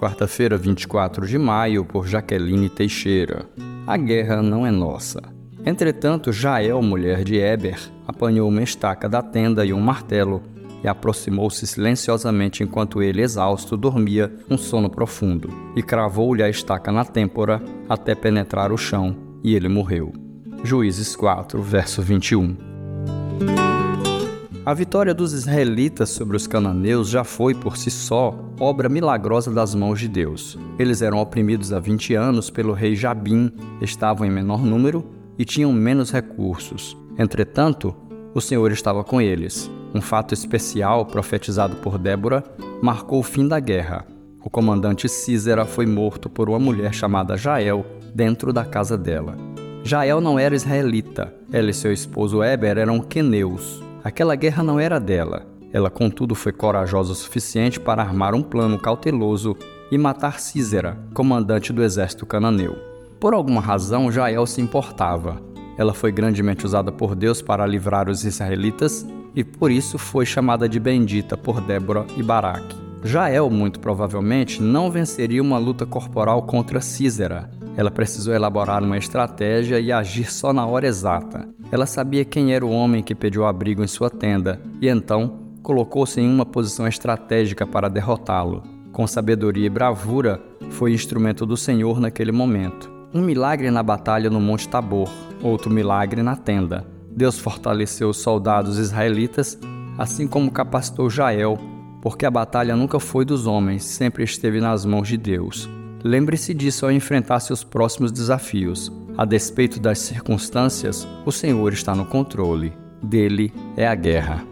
quarta-feira, 24 de maio, por Jaqueline Teixeira. A guerra não é nossa. Entretanto, Jael, mulher de Eber, apanhou uma estaca da tenda e um martelo e aproximou-se silenciosamente enquanto ele, exausto, dormia um sono profundo, e cravou-lhe a estaca na têmpora até penetrar o chão, e ele morreu. Juízes 4, verso 21. A vitória dos israelitas sobre os cananeus já foi, por si só, obra milagrosa das mãos de Deus. Eles eram oprimidos há 20 anos pelo rei Jabim, estavam em menor número e tinham menos recursos. Entretanto, o Senhor estava com eles. Um fato especial, profetizado por Débora, marcou o fim da guerra. O comandante Císera foi morto por uma mulher chamada Jael dentro da casa dela. Jael não era israelita, ela e seu esposo Eber eram queneus. Aquela guerra não era dela. Ela, contudo, foi corajosa o suficiente para armar um plano cauteloso e matar Císera, comandante do exército cananeu. Por alguma razão, Jael se importava. Ela foi grandemente usada por Deus para livrar os israelitas e por isso foi chamada de bendita por Débora e Baraque. Jael, muito provavelmente, não venceria uma luta corporal contra Císera. Ela precisou elaborar uma estratégia e agir só na hora exata. Ela sabia quem era o homem que pediu abrigo em sua tenda e então colocou-se em uma posição estratégica para derrotá-lo. Com sabedoria e bravura, foi instrumento do Senhor naquele momento. Um milagre na batalha no Monte Tabor, outro milagre na tenda. Deus fortaleceu os soldados israelitas, assim como capacitou Jael, porque a batalha nunca foi dos homens, sempre esteve nas mãos de Deus. Lembre-se disso ao enfrentar seus próximos desafios. A despeito das circunstâncias, o Senhor está no controle. Dele é a guerra.